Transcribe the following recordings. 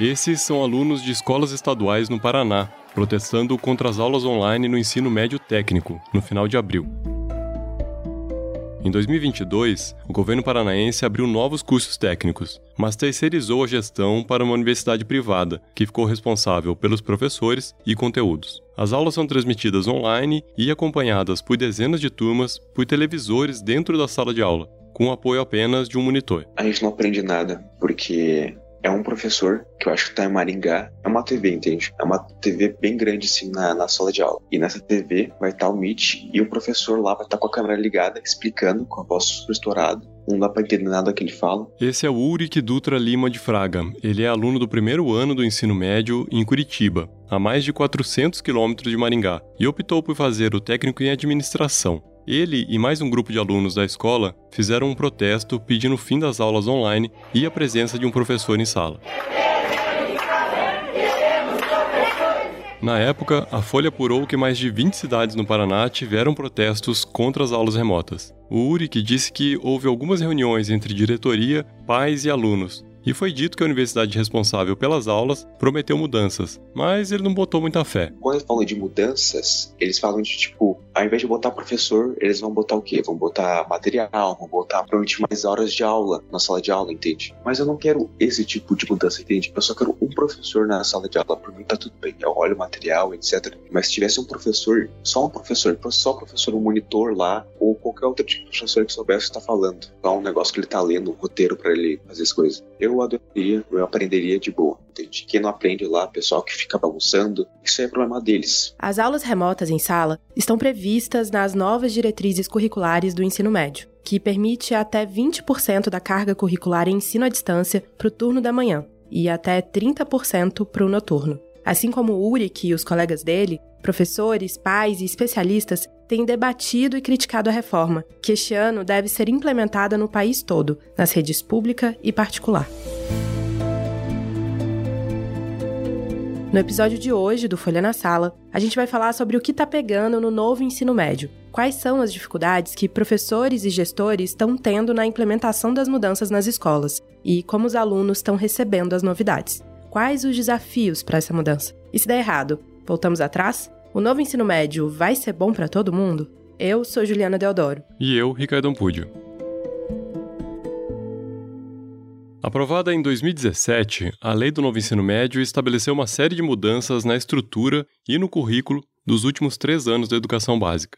Esses são alunos de escolas estaduais no Paraná, protestando contra as aulas online no ensino médio técnico, no final de abril. Em 2022, o governo paranaense abriu novos cursos técnicos, mas terceirizou a gestão para uma universidade privada, que ficou responsável pelos professores e conteúdos. As aulas são transmitidas online e acompanhadas por dezenas de turmas por televisores dentro da sala de aula, com apoio apenas de um monitor. A gente não aprende nada, porque é um professor que eu acho que tá em Maringá. É uma TV, entende? É uma TV bem grande assim na, na sala de aula. E nessa TV vai estar tá o Meet e o professor lá vai estar tá com a câmera ligada, explicando com a voz estourada. Não dá pra entender nada que ele fala. Esse é o Uric Dutra Lima de Fraga. Ele é aluno do primeiro ano do ensino médio em Curitiba, a mais de 400 quilômetros de Maringá, e optou por fazer o técnico em administração. Ele e mais um grupo de alunos da escola fizeram um protesto pedindo o fim das aulas online e a presença de um professor em sala. Na época, a Folha apurou que mais de 20 cidades no Paraná tiveram protestos contra as aulas remotas. O Uric disse que houve algumas reuniões entre diretoria, pais e alunos, e foi dito que a universidade responsável pelas aulas prometeu mudanças, mas ele não botou muita fé. Quando eles falam de mudanças, eles falam de tipo, ao invés de botar professor, eles vão botar o quê? Vão botar material, vão botar provavelmente mais horas de aula na sala de aula, entende? Mas eu não quero esse tipo de mudança, entende? Eu só quero um professor na sala de aula. Por mim tá tudo bem, eu olho o material, etc. Mas se tivesse um professor, só um professor, só professor, um monitor lá, ou qualquer outro tipo de professor que soubesse o que tá falando. Só um negócio que ele tá lendo, um roteiro para ele fazer as coisas. Eu eu eu aprenderia de boa. Entende? Quem não aprende lá, pessoal que fica bagunçando, isso é problema deles. As aulas remotas em sala estão previstas nas novas diretrizes curriculares do ensino médio, que permite até 20% da carga curricular em ensino à distância para o turno da manhã e até 30% para o noturno. Assim como o Uric e os colegas dele, professores, pais e especialistas têm debatido e criticado a reforma, que este ano deve ser implementada no país todo, nas redes pública e particular. No episódio de hoje do Folha na Sala, a gente vai falar sobre o que está pegando no novo ensino médio. Quais são as dificuldades que professores e gestores estão tendo na implementação das mudanças nas escolas e como os alunos estão recebendo as novidades. Quais os desafios para essa mudança? E se der errado, voltamos atrás? O novo ensino médio vai ser bom para todo mundo? Eu sou Juliana Deodoro. E eu, Ricardo Ampúdio. Aprovada em 2017, a Lei do Novo Ensino Médio estabeleceu uma série de mudanças na estrutura e no currículo dos últimos três anos da educação básica.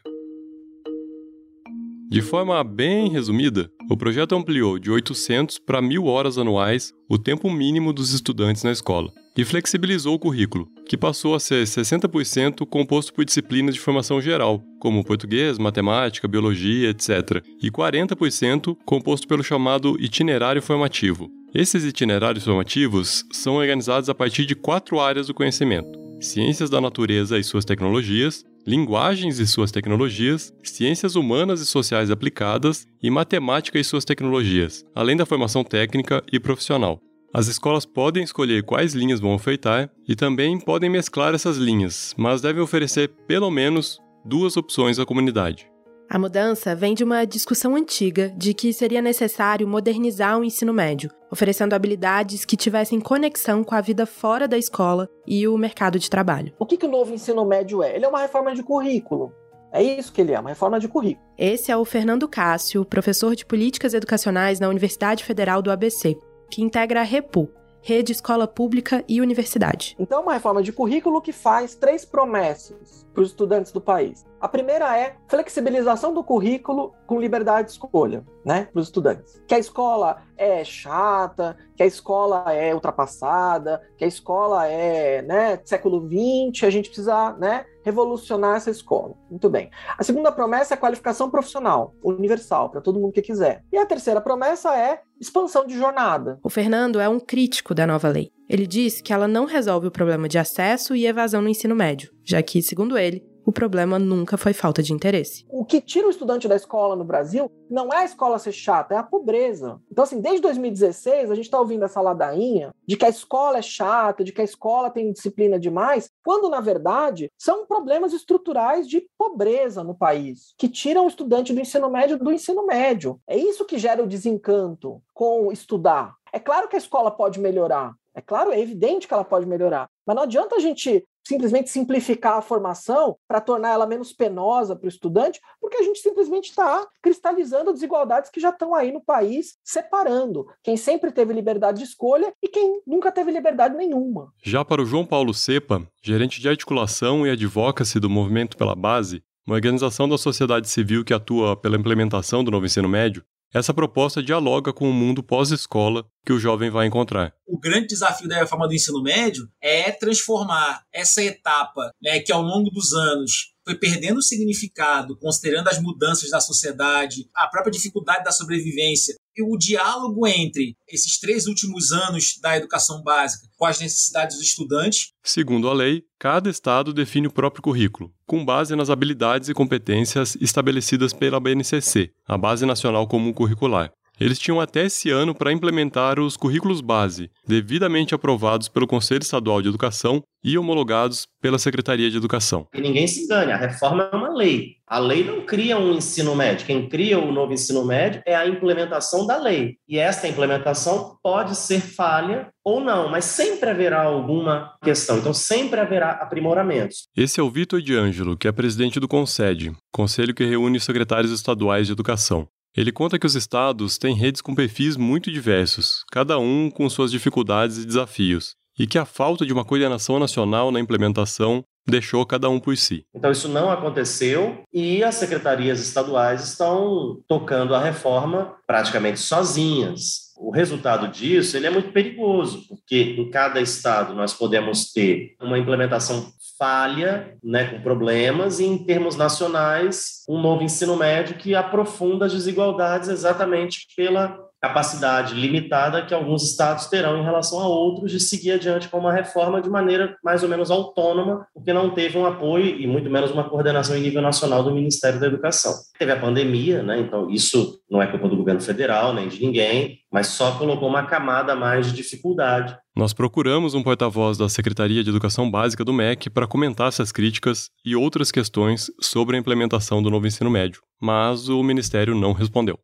De forma bem resumida, o projeto ampliou de 800 para 1.000 horas anuais o tempo mínimo dos estudantes na escola e flexibilizou o currículo, que passou a ser 60% composto por disciplinas de formação geral, como português, matemática, biologia, etc., e 40% composto pelo chamado itinerário formativo. Esses itinerários formativos são organizados a partir de quatro áreas do conhecimento: ciências da natureza e suas tecnologias, linguagens e suas tecnologias, ciências humanas e sociais aplicadas e matemática e suas tecnologias, além da formação técnica e profissional. As escolas podem escolher quais linhas vão ofertar e também podem mesclar essas linhas, mas devem oferecer pelo menos duas opções à comunidade. A mudança vem de uma discussão antiga de que seria necessário modernizar o ensino médio, oferecendo habilidades que tivessem conexão com a vida fora da escola e o mercado de trabalho. O que, que o novo ensino médio é? Ele é uma reforma de currículo. É isso que ele é, uma reforma de currículo. Esse é o Fernando Cássio, professor de políticas educacionais na Universidade Federal do ABC, que integra a REPU, rede, escola pública e universidade. Então, uma reforma de currículo que faz três promessas para os estudantes do país. A primeira é flexibilização do currículo com liberdade de escolha, né, para os estudantes. Que a escola é chata, que a escola é ultrapassada, que a escola é, né, século XX, a gente precisa, né, revolucionar essa escola. Muito bem. A segunda promessa é a qualificação profissional, universal, para todo mundo que quiser. E a terceira promessa é expansão de jornada. O Fernando é um crítico da nova lei. Ele diz que ela não resolve o problema de acesso e evasão no ensino médio, já que, segundo ele, o problema nunca foi falta de interesse. O que tira o estudante da escola no Brasil não é a escola ser chata, é a pobreza. Então, assim, desde 2016, a gente está ouvindo essa ladainha de que a escola é chata, de que a escola tem disciplina demais, quando, na verdade, são problemas estruturais de pobreza no país, que tiram o estudante do ensino médio do ensino médio. É isso que gera o desencanto com estudar. É claro que a escola pode melhorar, É claro, é evidente que ela pode melhorar. Mas não adianta a gente simplesmente simplificar a formação para tornar ela menos penosa para o estudante, porque a gente simplesmente está cristalizando desigualdades que já estão aí no país, separando quem sempre teve liberdade de escolha e quem nunca teve liberdade nenhuma. Já para o João Paulo Cepa, gerente de articulação e advocacy do Movimento pela Base, uma organização da sociedade civil que atua pela implementação do novo ensino médio, essa proposta dialoga com o mundo pós-escola que o jovem vai encontrar. O grande desafio da reforma do ensino médio é transformar essa etapa, né, que ao longo dos anos foi perdendo significado, considerando as mudanças da sociedade, a própria dificuldade da sobrevivência o diálogo entre esses três últimos anos da educação básica com as necessidades dos estudantes. Segundo a lei, cada estado define o próprio currículo, com base nas habilidades e competências estabelecidas pela BNCC, a Base Nacional Comum Curricular. Eles tinham até esse ano para implementar os currículos base, devidamente aprovados pelo Conselho Estadual de Educação e homologados pela Secretaria de Educação. E ninguém se engane, a reforma é uma lei. A lei não cria um ensino médio. Quem cria o novo ensino médio é a implementação da lei. E esta implementação pode ser falha ou não, mas sempre haverá alguma questão. Então, sempre haverá aprimoramentos. Esse é o Vitor de Ângelo, que é presidente do CONSED, conselho que reúne secretários estaduais de educação. Ele conta que os estados têm redes com perfis muito diversos, cada um com suas dificuldades e desafios, e que a falta de uma coordenação nacional na implementação deixou cada um por si. Então isso não aconteceu e as secretarias estaduais estão tocando a reforma praticamente sozinhas. O resultado disso ele é muito perigoso, porque em cada estado nós podemos ter uma implementação falha, né, com problemas, e em termos nacionais, um novo ensino médio que aprofunda as desigualdades exatamente pela capacidade limitada que alguns estados terão em relação a outros de seguir adiante com uma reforma de maneira mais ou menos autônoma, porque não teve um apoio e muito menos uma coordenação em nível nacional do Ministério da Educação. Teve a pandemia, né? Então isso não é culpa do governo federal nem de ninguém, mas só colocou uma camada mais de dificuldade. Nós procuramos um porta-voz da Secretaria de Educação Básica do MEC para comentar essas críticas e outras questões sobre a implementação do novo ensino médio, mas o ministério não respondeu.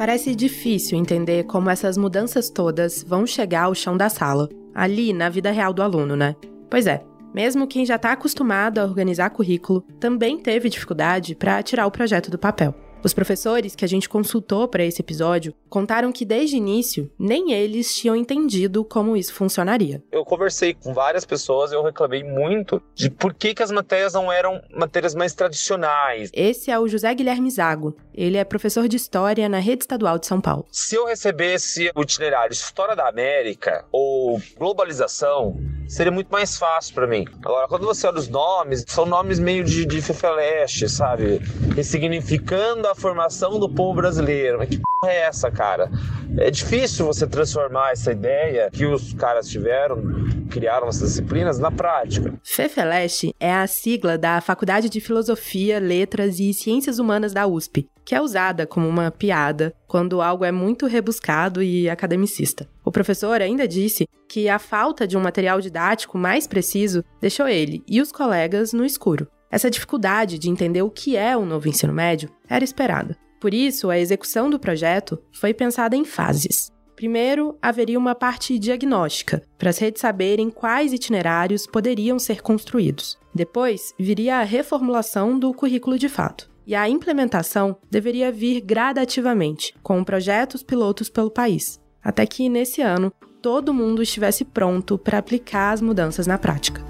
Parece difícil entender como essas mudanças todas vão chegar ao chão da sala, ali na vida real do aluno, né? Pois é, mesmo quem já está acostumado a organizar currículo também teve dificuldade para tirar o projeto do papel. Os professores que a gente consultou para esse episódio contaram que desde o início nem eles tinham entendido como isso funcionaria. Eu conversei com várias pessoas e eu reclamei muito de por que, que as matérias não eram matérias mais tradicionais. Esse é o José Guilherme Zago. Ele é professor de História na Rede Estadual de São Paulo. Se eu recebesse o itinerário História da América ou Globalização, seria muito mais fácil para mim. Agora, quando você olha os nomes, são nomes meio de, de Fefeleste, sabe? Ressignificando a formação do povo brasileiro. Mas que porra é essa, cara? É difícil você transformar essa ideia que os caras tiveram, criaram essas disciplinas, na prática. Fefeleste é a sigla da Faculdade de Filosofia, Letras e Ciências Humanas da USP, que é usada como uma piada quando algo é muito rebuscado e academicista. O professor ainda disse que a falta de um material didático mais preciso deixou ele e os colegas no escuro. Essa dificuldade de entender o que é o novo ensino médio era esperada. Por isso, a execução do projeto foi pensada em fases. Primeiro, haveria uma parte diagnóstica, para as redes saberem quais itinerários poderiam ser construídos. Depois, viria a reformulação do currículo de fato. E a implementação deveria vir gradativamente, com projetos pilotos pelo país, até que, nesse ano, todo mundo estivesse pronto para aplicar as mudanças na prática.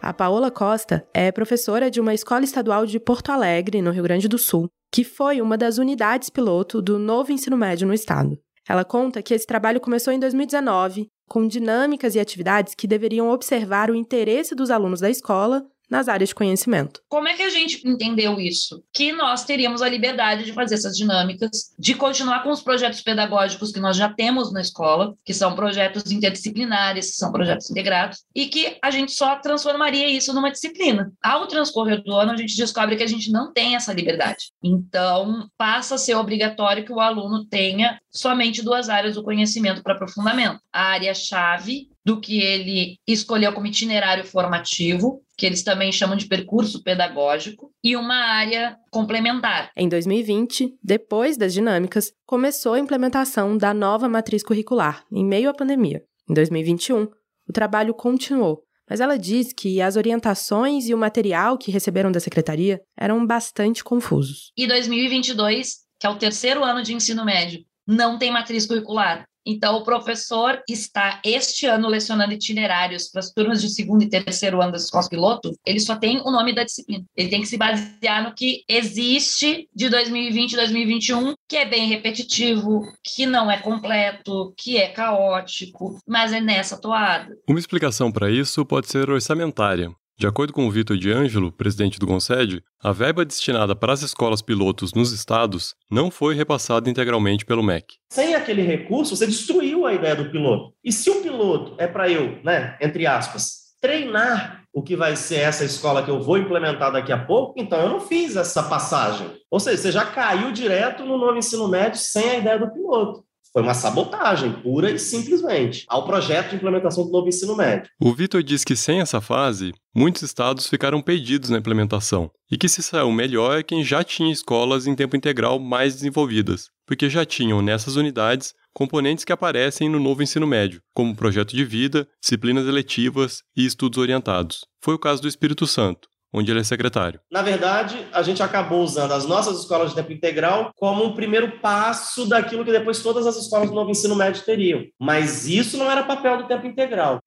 A Paola Costa é professora de uma escola estadual de Porto Alegre, no Rio Grande do Sul, que foi uma das unidades piloto do novo ensino médio no estado. Ela conta que esse trabalho começou em 2019, com dinâmicas e atividades que deveriam observar o interesse dos alunos da escola nas áreas de conhecimento. Como é que a gente entendeu isso? Que nós teríamos a liberdade de fazer essas dinâmicas, de continuar com os projetos pedagógicos que nós já temos na escola, que são projetos interdisciplinares, que são projetos integrados, e que a gente só transformaria isso numa disciplina. Ao transcorrer do ano, a gente descobre que a gente não tem essa liberdade. Então, passa a ser obrigatório que o aluno tenha somente duas áreas do conhecimento para aprofundamento: a área-chave do que ele escolheu como itinerário formativo, que eles também chamam de percurso pedagógico, e uma área complementar. Em 2020, depois das dinâmicas, começou a implementação da nova matriz curricular, em meio à pandemia. Em 2021, o trabalho continuou, mas ela diz que as orientações e o material que receberam da secretaria eram bastante confusos. E 2022, que é o terceiro ano de ensino médio, não tem matriz curricular. Então, o professor está este ano lecionando itinerários para as turmas de segundo e terceiro ano da escola piloto, ele só tem o nome da disciplina. Ele tem que se basear no que existe de 2020 e 2021, que é bem repetitivo, que não é completo, que é caótico, mas é nessa toada. Uma explicação para isso pode ser orçamentária. De acordo com o Vitor de Ângelo, presidente do Concede, a verba destinada para as escolas pilotos nos estados não foi repassada integralmente pelo MEC. Sem aquele recurso, você destruiu a ideia do piloto. E se o piloto é para eu, né, entre aspas, treinar o que vai ser essa escola que eu vou implementar daqui a pouco, então eu não fiz essa passagem. Ou seja, você já caiu direto no novo ensino médio sem a ideia do piloto. Foi uma sabotagem, pura e simplesmente, ao projeto de implementação do novo ensino médio. O Vitor diz que sem essa fase, muitos estados ficaram perdidos na implementação, e que se saiu melhor é quem já tinha escolas em tempo integral mais desenvolvidas, porque já tinham nessas unidades componentes que aparecem no novo ensino médio, como projeto de vida, disciplinas eletivas e estudos orientados. Foi o caso do Espírito Santo, onde ele é secretário. Na verdade, a gente acabou usando as nossas escolas de tempo integral como um primeiro passo daquilo que depois todas as escolas do novo ensino médio teriam. Mas isso não era papel do tempo integral.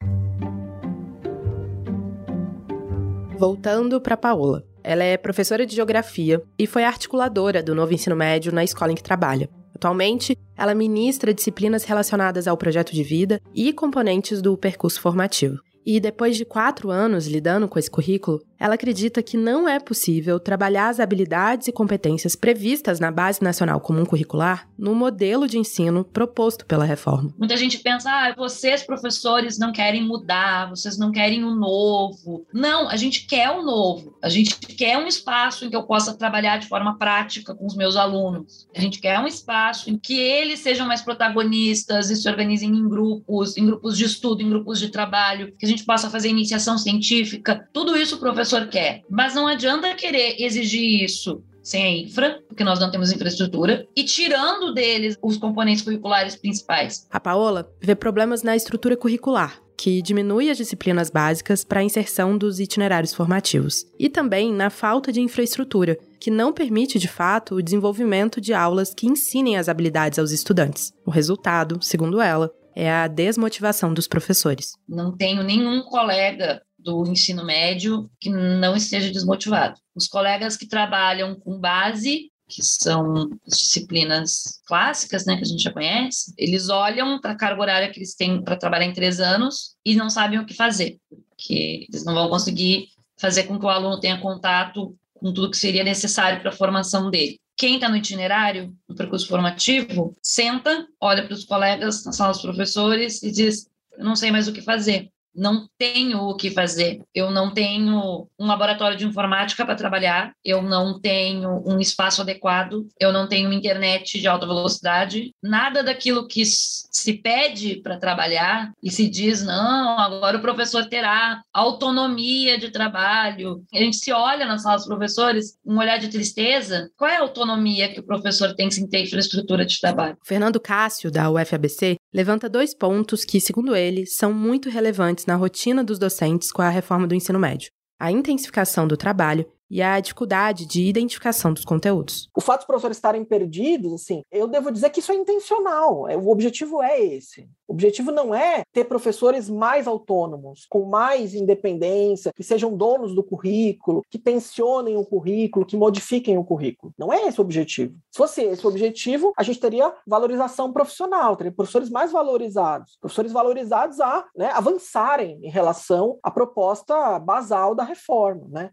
Voltando para Paola. Ela é professora de geografia e foi articuladora do novo ensino médio na escola em que trabalha. Atualmente, ela ministra disciplinas relacionadas ao projeto de vida e componentes do percurso formativo. E depois de quatro anos lidando com esse currículo, ela acredita que não é possível trabalhar as habilidades e competências previstas na Base Nacional Comum Curricular no modelo de ensino proposto pela reforma. Muita gente pensa, ah, vocês, professores, não querem mudar, vocês não querem o novo. Não, a gente quer o novo. A gente quer um espaço em que eu possa trabalhar de forma prática com os meus alunos. A gente quer um espaço em que eles sejam mais protagonistas e se organizem em grupos, em grupos de estudo, em grupos de trabalho, que a gente possa fazer iniciação científica. Tudo isso professor professor quer. Mas não adianta querer exigir isso sem a infra, porque nós não temos infraestrutura, e tirando deles os componentes curriculares principais. A Paola vê problemas na estrutura curricular, que diminui as disciplinas básicas para a inserção dos itinerários formativos, e também na falta de infraestrutura, que não permite de fato o desenvolvimento de aulas que ensinem as habilidades aos estudantes. O resultado, segundo ela, é a desmotivação dos professores. Não tenho nenhum colega do ensino médio que não esteja desmotivado. Os colegas que trabalham com base, que são as disciplinas clássicas, né, que a gente já conhece, eles olham para a carga horária que eles têm para trabalhar em três anos e não sabem o que fazer, porque eles não vão conseguir fazer com que o aluno tenha contato com tudo que seria necessário para a formação dele. Quem está no itinerário, no percurso formativo, senta, olha para os colegas na sala dos professores e diz: Eu não sei mais o que fazer não tenho o que fazer. Eu não tenho um laboratório de informática para trabalhar, eu não tenho um espaço adequado, eu não tenho internet de alta velocidade, nada daquilo que se pede para trabalhar e se diz, não, agora o professor terá autonomia de trabalho. A gente se olha na sala dos professores, um olhar de tristeza. Qual é a autonomia que o professor tem sem ter infraestrutura de trabalho? Fernando Cássio, da UFABC, levanta dois pontos que, segundo ele, são muito relevantes na rotina dos docentes com a reforma do ensino médio: a intensificação do trabalho e a dificuldade de identificação dos conteúdos. O fato dos professores estarem perdidos, assim, eu devo dizer que isso é intencional. É, o objetivo é esse. O objetivo não é ter professores mais autônomos, com mais independência, que sejam donos do currículo, que tensionem o currículo, que modifiquem o currículo. Não é esse o objetivo. Se fosse esse o objetivo, a gente teria valorização profissional, teria professores mais valorizados, professores valorizados a né, avançarem em relação à proposta basal da reforma, né?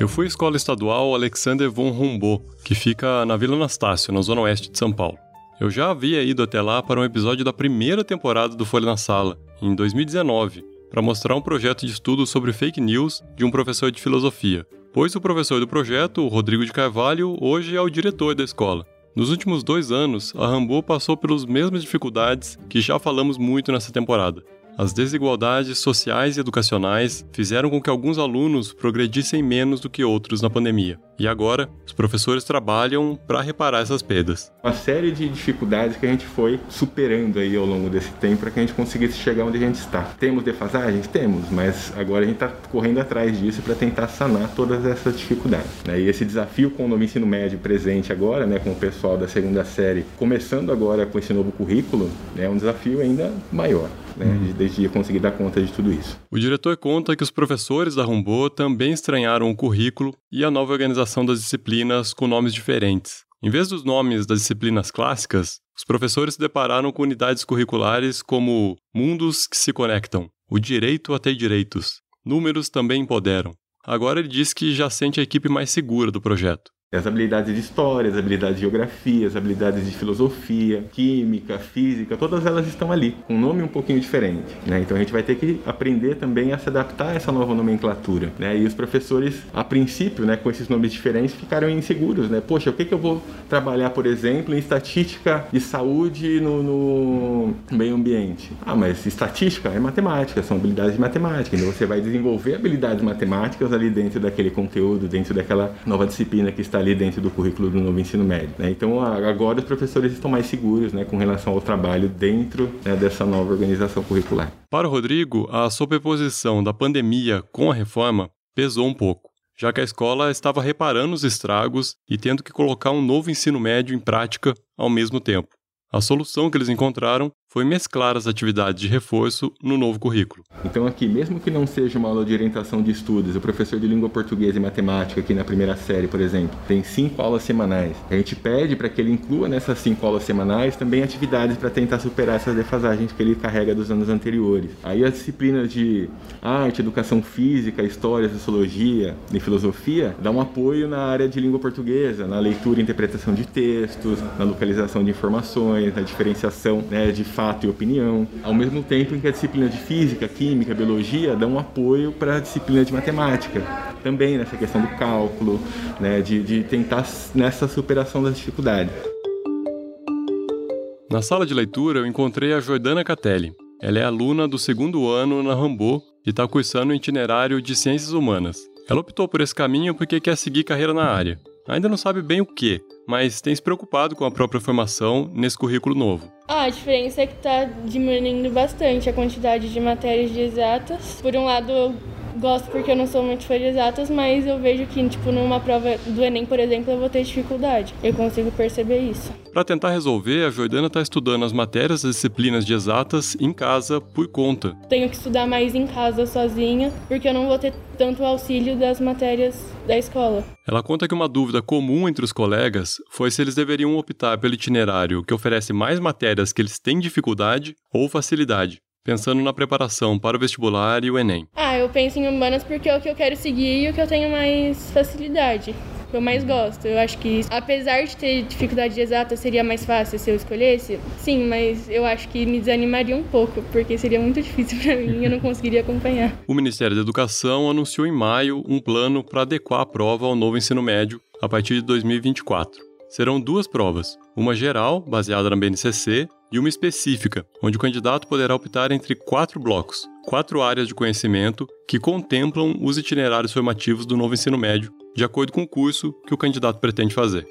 Eu fui à escola estadual Alexander von Humboldt, que fica na Vila Anastácio, na zona oeste de São Paulo. Eu já havia ido até lá para um episódio da primeira temporada do Folha na Sala, em 2019, para mostrar um projeto de estudo sobre fake news de um professor de filosofia. Pois o professor do projeto, o Rodrigo de Carvalho, hoje é o diretor da escola. Nos últimos dois anos, a Rambo passou pelas mesmas dificuldades que já falamos muito nessa temporada. As desigualdades sociais e educacionais fizeram com que alguns alunos progredissem menos do que outros na pandemia. E agora, os professores trabalham para reparar essas perdas. Uma série de dificuldades que a gente foi superando aí ao longo desse tempo para que a gente conseguisse chegar onde a gente está. Temos defasagens? Temos, mas agora a gente está correndo atrás disso para tentar sanar todas essas dificuldades. Né? E esse desafio com o novo ensino médio presente agora, né, com o pessoal da segunda série, começando agora com esse novo currículo, é um desafio ainda maior né, uhum. de, de conseguir dar conta de tudo isso. O diretor conta que os professores da Rumbo também estranharam o currículo e a nova organização das disciplinas com nomes diferentes. Em vez dos nomes das disciplinas clássicas, os professores se depararam com unidades curriculares como Mundos que se Conectam, o Direito a ter Direitos, Números também Empoderam. Agora ele diz que já sente a equipe mais segura do projeto. As habilidades de história, as habilidades de geografia, as habilidades de filosofia, química, física, todas elas estão ali, com um nome um pouquinho diferente. Né? Então a gente vai ter que aprender também a se adaptar a essa nova nomenclatura. Né? E os professores, a princípio, né, com esses nomes diferentes, ficaram inseguros. Né? Poxa, o que, que eu vou trabalhar, por exemplo, em estatística de saúde no, no meio ambiente? Ah, mas estatística é matemática, são habilidades de matemática. Então você vai desenvolver habilidades matemáticas ali dentro daquele conteúdo, dentro daquela nova disciplina que está ali dentro do currículo do novo ensino médio. Né? Então agora os professores estão mais seguros né, com relação ao trabalho dentro né, dessa nova organização curricular. Para o Rodrigo, a sobreposição da pandemia com a reforma pesou um pouco, já que a escola estava reparando os estragos e tendo que colocar um novo ensino médio em prática ao mesmo tempo. A solução que eles encontraram foi mesclar as atividades de reforço no novo currículo. Então aqui, mesmo que não seja uma aula de orientação de estudos, o professor de língua portuguesa e matemática aqui na primeira série, por exemplo, tem cinco aulas semanais. A gente pede para que ele inclua nessas cinco aulas semanais também atividades para tentar superar essas defasagens que ele carrega dos anos anteriores. Aí as disciplinas de arte, educação física, história, sociologia e filosofia dão um apoio na área de língua portuguesa, na leitura e interpretação de textos, na localização de informações, na diferenciação né, de fato e opinião, ao mesmo tempo em que a disciplina de física, química, biologia dão um apoio para a disciplina de matemática, também nessa questão do cálculo, né, de, de tentar nessa superação das dificuldades. Na sala de leitura, eu encontrei a Jordana Catelli. Ela é aluna do segundo ano na Rambo e está cursando o itinerário de Ciências Humanas. Ela optou por esse caminho porque quer seguir carreira na área. Ainda não sabe bem o que, mas tem se preocupado com a própria formação nesse currículo novo. Ah, a diferença é que está diminuindo bastante a quantidade de matérias de exatas. Por um lado, gosto porque eu não sou muito fã de exatas, mas eu vejo que, tipo, numa prova do Enem, por exemplo, eu vou ter dificuldade. Eu consigo perceber isso. Para tentar resolver, a Jordana está estudando as matérias das disciplinas de exatas em casa por conta. Tenho que estudar mais em casa sozinha, porque eu não vou ter tanto auxílio das matérias da escola. Ela conta que uma dúvida comum entre os colegas foi se eles deveriam optar pelo itinerário que oferece mais matérias que eles têm dificuldade ou facilidade pensando na preparação para o vestibular e o Enem? Ah, eu penso em humanas porque é o que eu quero seguir e o que eu tenho mais facilidade. Que eu mais gosto. Eu acho que, apesar de ter dificuldade de exata, seria mais fácil se eu escolhesse. Sim, mas eu acho que me desanimaria um pouco, porque seria muito difícil para mim e eu não conseguiria acompanhar. O Ministério da Educação anunciou em maio um plano para adequar a prova ao novo ensino médio a partir de 2024. Serão duas provas, uma geral, baseada na BNCC, e uma específica, onde o candidato poderá optar entre quatro blocos, quatro áreas de conhecimento que contemplam os itinerários formativos do novo ensino médio, de acordo com o curso que o candidato pretende fazer.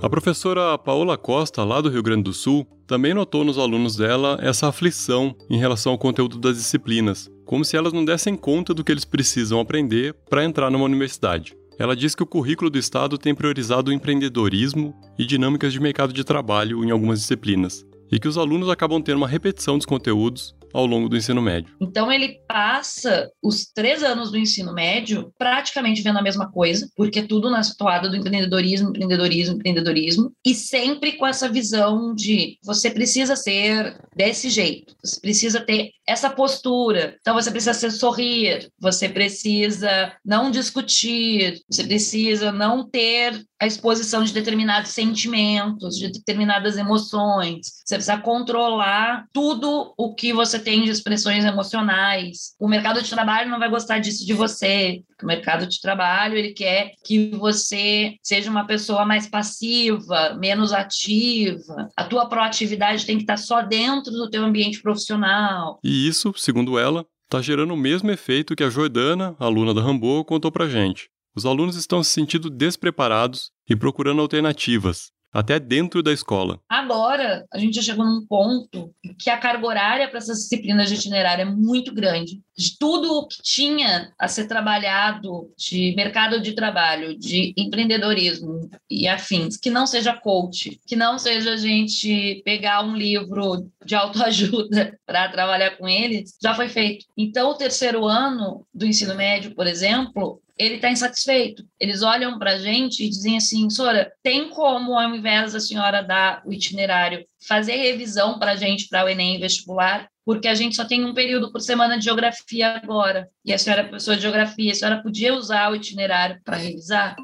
A professora Paola Costa, lá do Rio Grande do Sul, também notou nos alunos dela essa aflição em relação ao conteúdo das disciplinas, como se elas não dessem conta do que eles precisam aprender para entrar numa universidade. Ela diz que o currículo do Estado tem priorizado o empreendedorismo e dinâmicas de mercado de trabalho em algumas disciplinas, e que os alunos acabam tendo uma repetição dos conteúdos ao longo do ensino médio. Então ele passa os três anos do ensino médio praticamente vendo a mesma coisa, porque tudo na toada do empreendedorismo, empreendedorismo, empreendedorismo, e sempre com essa visão de você precisa ser desse jeito, você precisa ter essa postura, então você precisa ser sorrir, você precisa não discutir, você precisa não ter a exposição de determinados sentimentos, de determinadas emoções. Você precisa controlar tudo o que você tem de expressões emocionais. O mercado de trabalho não vai gostar disso de você. O mercado de trabalho ele quer que você seja uma pessoa mais passiva, menos ativa. A tua proatividade tem que estar só dentro do teu ambiente profissional. E isso, segundo ela, está gerando o mesmo efeito que a Jordana, aluna da Rambo, contou pra gente. Os alunos estão se sentindo despreparados e procurando alternativas, até dentro da escola. Agora, a gente já chegou num ponto que a carga horária para essas disciplinas de itinerário é muito grande. De tudo o que tinha a ser trabalhado de mercado de trabalho, de empreendedorismo e afins, que não seja coach, que não seja a gente pegar um livro de autoajuda para trabalhar com ele, já foi feito. Então, o terceiro ano do ensino médio, por exemplo, ele está insatisfeito. Eles olham para a gente e dizem assim, Sora, tem como, ao invés da senhora dar o itinerário, fazer revisão para a gente para o Enem vestibular? Porque a gente só tem um período por semana de geografia agora. E a senhora é professora de geografia, a senhora podia usar o itinerário para revisar?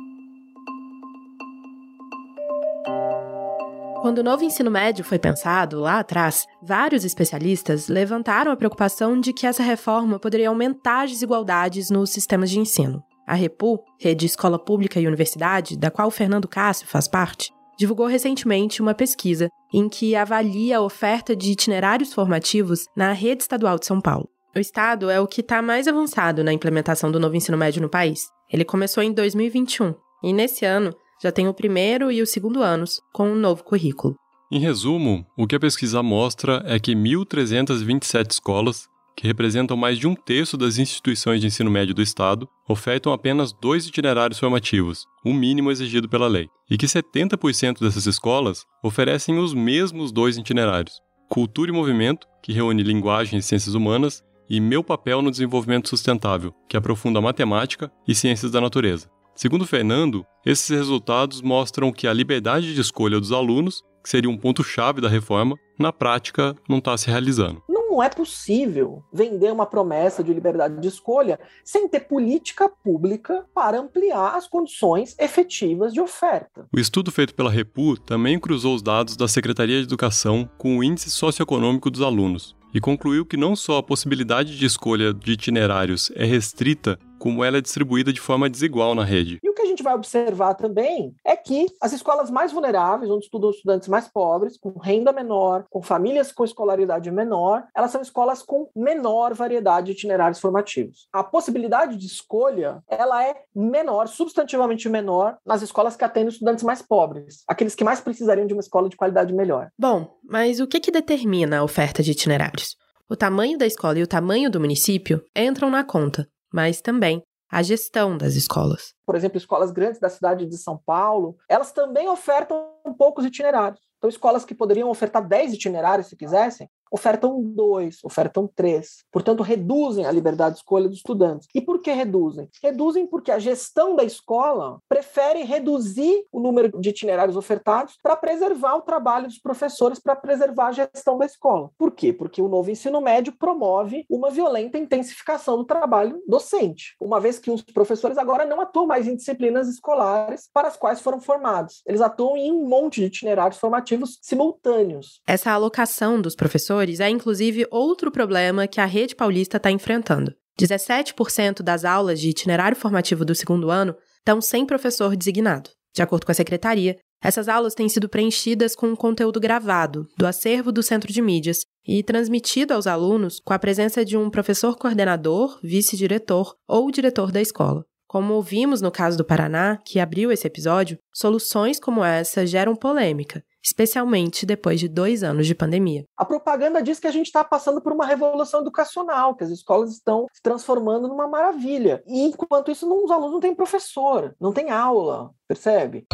Quando o novo ensino médio foi pensado, lá atrás, vários especialistas levantaram a preocupação de que essa reforma poderia aumentar as desigualdades nos sistemas de ensino. A Repu, Rede Escola Pública e Universidade, da qual Fernando Cássio faz parte, divulgou recentemente uma pesquisa em que avalia a oferta de itinerários formativos na rede estadual de São Paulo. O estado é o que está mais avançado na implementação do novo ensino médio no país. Ele começou em 2021 e, nesse ano, já tem o primeiro e o segundo anos com um novo currículo. Em resumo, o que a pesquisa mostra é que 1.327 escolas que representam mais de um terço das instituições de ensino médio do Estado, ofertam apenas dois itinerários formativos, o mínimo exigido pela lei, e que 70% dessas escolas oferecem os mesmos dois itinerários: Cultura e Movimento, que reúne linguagem e ciências humanas, e Meu Papel no Desenvolvimento Sustentável, que aprofunda matemática e ciências da natureza. Segundo Fernando, esses resultados mostram que a liberdade de escolha dos alunos, que seria um ponto-chave da reforma, na prática não está se realizando não é possível vender uma promessa de liberdade de escolha sem ter política pública para ampliar as condições efetivas de oferta. O estudo feito pela Repu também cruzou os dados da Secretaria de Educação com o índice socioeconômico dos alunos e concluiu que não só a possibilidade de escolha de itinerários é restrita, como ela é distribuída de forma desigual na rede. E o que a gente vai observar também é que as escolas mais vulneráveis, onde estudam estudantes mais pobres, com renda menor, com famílias com escolaridade menor, elas são escolas com menor variedade de itinerários formativos. A possibilidade de escolha, ela é menor, substantivamente menor, nas escolas que atendem estudantes mais pobres, aqueles que mais precisariam de uma escola de qualidade melhor. Bom, mas o que, que determina a oferta de itinerários? O tamanho da escola e o tamanho do município entram na conta, mas também a gestão das escolas. Por exemplo, escolas grandes da cidade de São Paulo, elas também ofertam poucos itinerários. Então, escolas que poderiam ofertar 10 itinerários se quisessem, ofertam dois, ofertam três. Portanto, reduzem a liberdade de escolha dos estudantes. E por que reduzem? Reduzem porque a gestão da escola prefere reduzir o número de itinerários ofertados para preservar o trabalho dos professores, para preservar a gestão da escola. Por quê? Porque o novo ensino médio promove uma violenta intensificação do trabalho docente, uma vez que os professores agora não atuam mais em disciplinas escolares para as quais foram formados. Eles atuam em um monte de itinerários formativos simultâneos. Essa alocação dos professores professores é inclusive outro problema que a rede paulista está enfrentando. 17% das aulas de itinerário formativo do segundo ano estão sem professor designado. De acordo com a secretaria, essas aulas têm sido preenchidas com conteúdo gravado do acervo do Centro de Mídias e transmitido aos alunos com a presença de um professor coordenador, vice-diretor ou diretor da escola. Como ouvimos no caso do Paraná, que abriu esse episódio, soluções como essa geram polêmica especialmente depois de dois anos de pandemia. A propaganda diz que a gente está passando por uma revolução educacional, que as escolas estão se transformando numa maravilha. E enquanto isso, não, os alunos não têm professor, não tem aula, percebe?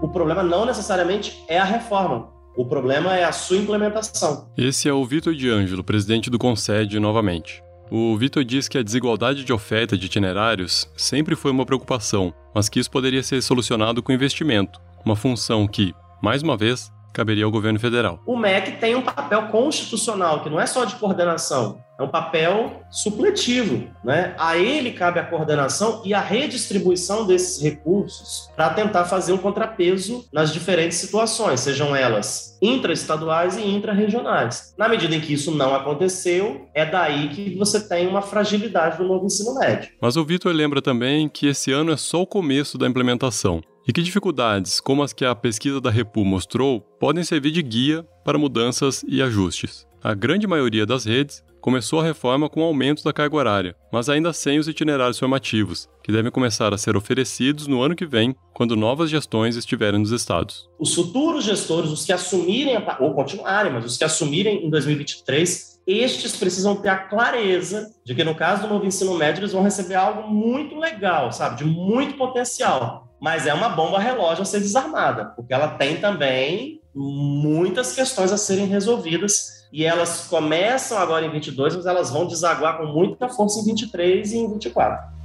O problema não necessariamente é a reforma. O problema é a sua implementação. Esse é o Vitor D'Angelo, presidente do Concede, novamente. O Vitor diz que a desigualdade de oferta de itinerários sempre foi uma preocupação, mas que isso poderia ser solucionado com investimento, uma função que, mais uma vez, caberia ao governo federal. O MEC tem um papel constitucional, que não é só de coordenação, é um papel supletivo. Né? A ele cabe a coordenação e a redistribuição desses recursos para tentar fazer um contrapeso nas diferentes situações, sejam elas intraestaduais e intrarregionais. Na medida em que isso não aconteceu, é daí que você tem uma fragilidade do novo ensino médio. Mas o Vitor lembra também que esse ano é só o começo da implementação e que dificuldades, como as que a pesquisa da Repu mostrou, podem servir de guia para mudanças e ajustes. A grande maioria das redes começou a reforma com aumento da carga horária, mas ainda sem os itinerários formativos, que devem começar a ser oferecidos no ano que vem, quando novas gestões estiverem nos estados. Os futuros gestores, os que assumirem, ou continuarem, mas os que assumirem em 2023, estes precisam ter a clareza de que, no caso do novo ensino médio, eles vão receber algo muito legal, sabe, de muito potencial. Mas é uma bomba relógio a ser desarmada, porque ela tem também muitas questões a serem resolvidas e elas começam agora em 22, mas elas vão desaguar com muita força em 23 e em 24.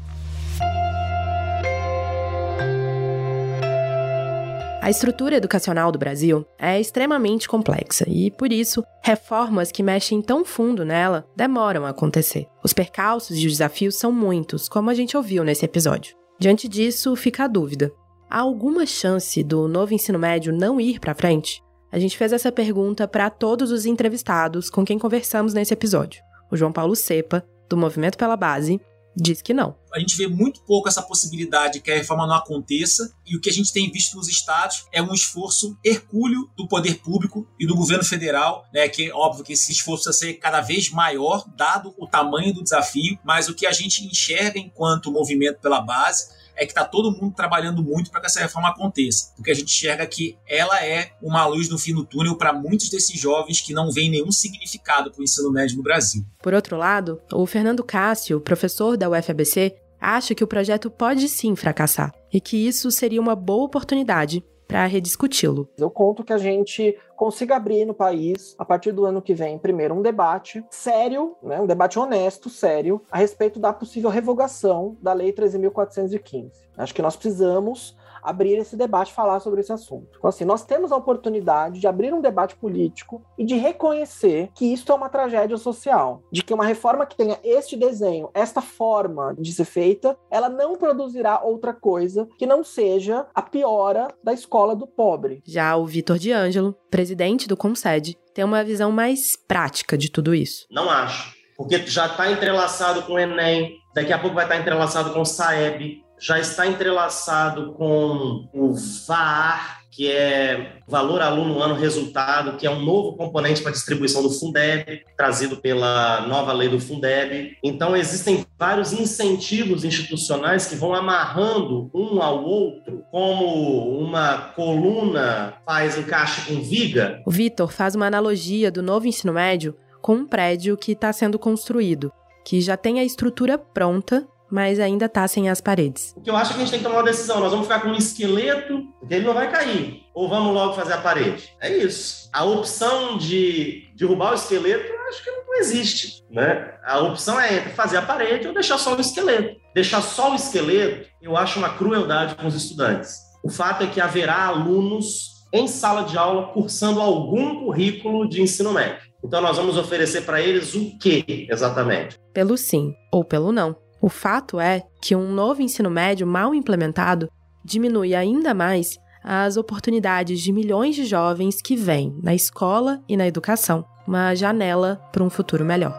A estrutura educacional do Brasil é extremamente complexa e, por isso, reformas que mexem tão fundo nela demoram a acontecer. Os percalços e os desafios são muitos, como a gente ouviu nesse episódio. Diante disso, fica a dúvida: há alguma chance do novo ensino médio não ir para frente? A gente fez essa pergunta para todos os entrevistados com quem conversamos nesse episódio. O João Paulo Cepa, do Movimento pela Base, diz que não. A gente vê muito pouco essa possibilidade que a reforma não aconteça, e o que a gente tem visto nos estados é um esforço hercúleo do poder público e do governo federal, né, que é óbvio que esse esforço vai ser cada vez maior, dado o tamanho do desafio, mas o que a gente enxerga enquanto movimento pela base é que está todo mundo trabalhando muito para que essa reforma aconteça. Porque a gente enxerga que ela é uma luz no fim do túnel para muitos desses jovens que não veem nenhum significado para o ensino médio no Brasil. Por outro lado, o Fernando Cássio, professor da UFABC, acha que o projeto pode sim fracassar e que isso seria uma boa oportunidade para rediscuti-lo. Eu conto que a gente consiga abrir no país, a partir do ano que vem, primeiro, um debate sério, né, um debate honesto, sério, a respeito da possível revogação da Lei 13.415. Acho que nós precisamos abrir esse debate, falar sobre esse assunto. Então, assim, nós temos a oportunidade de abrir um debate político e de reconhecer que isso é uma tragédia social, de que uma reforma que tenha este desenho, esta forma de ser feita, ela não produzirá outra coisa que não seja a piora da escola do pobre. Já o Vitor de Ângelo, presidente do Concede, tem uma visão mais prática de tudo isso. Não acho, porque já está entrelaçado com o Enem, daqui a pouco vai estar entrelaçado com o Saeb, já está entrelaçado com o VAR, que é valor aluno ano resultado, que é um novo componente para a distribuição do Fundeb, trazido pela nova lei do Fundeb. Então existem vários incentivos institucionais que vão amarrando um ao outro, como uma coluna faz encaixe com viga. O Vitor faz uma analogia do novo ensino médio com um prédio que está sendo construído, que já tem a estrutura pronta mas ainda tá sem as paredes. O que eu acho é que a gente tem que tomar uma decisão. Nós vamos ficar com um esqueleto, porque ele não vai cair. Ou vamos logo fazer a parede. É isso. A opção de derrubar o esqueleto, eu acho que não existe. Né? A opção é entre fazer a parede ou deixar só o esqueleto. Deixar só o esqueleto, eu acho uma crueldade com os estudantes. O fato é que haverá alunos em sala de aula cursando algum currículo de ensino médio. Então, nós vamos oferecer para eles o que exatamente? Pelo sim ou pelo não. O fato é que um novo ensino médio mal implementado diminui ainda mais as oportunidades de milhões de jovens que vêm na escola e na educação, uma janela para um futuro melhor.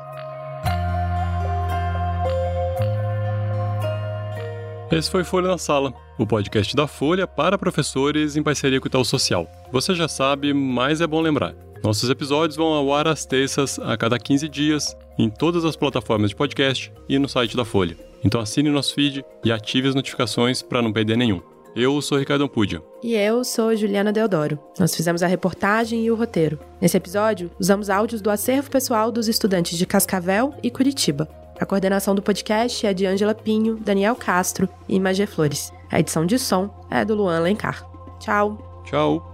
Esse foi Folha na Sala, o podcast da Folha para professores em parceria com o Itaú Social. Você já sabe, mas é bom lembrar. Nossos episódios vão ao ar às terças a cada 15 dias em todas as plataformas de podcast e no site da Folha. Então assine nosso feed e ative as notificações para não perder nenhum. Eu sou Ricardo Ampudia. E eu sou Juliana Deodoro. Nós fizemos a reportagem e o roteiro. Nesse episódio, usamos áudios do acervo pessoal dos estudantes de Cascavel e Curitiba. A coordenação do podcast é de Ângela Pinho, Daniel Castro e Magé Flores. A edição de som é do Luan Lencar. Tchau. Tchau.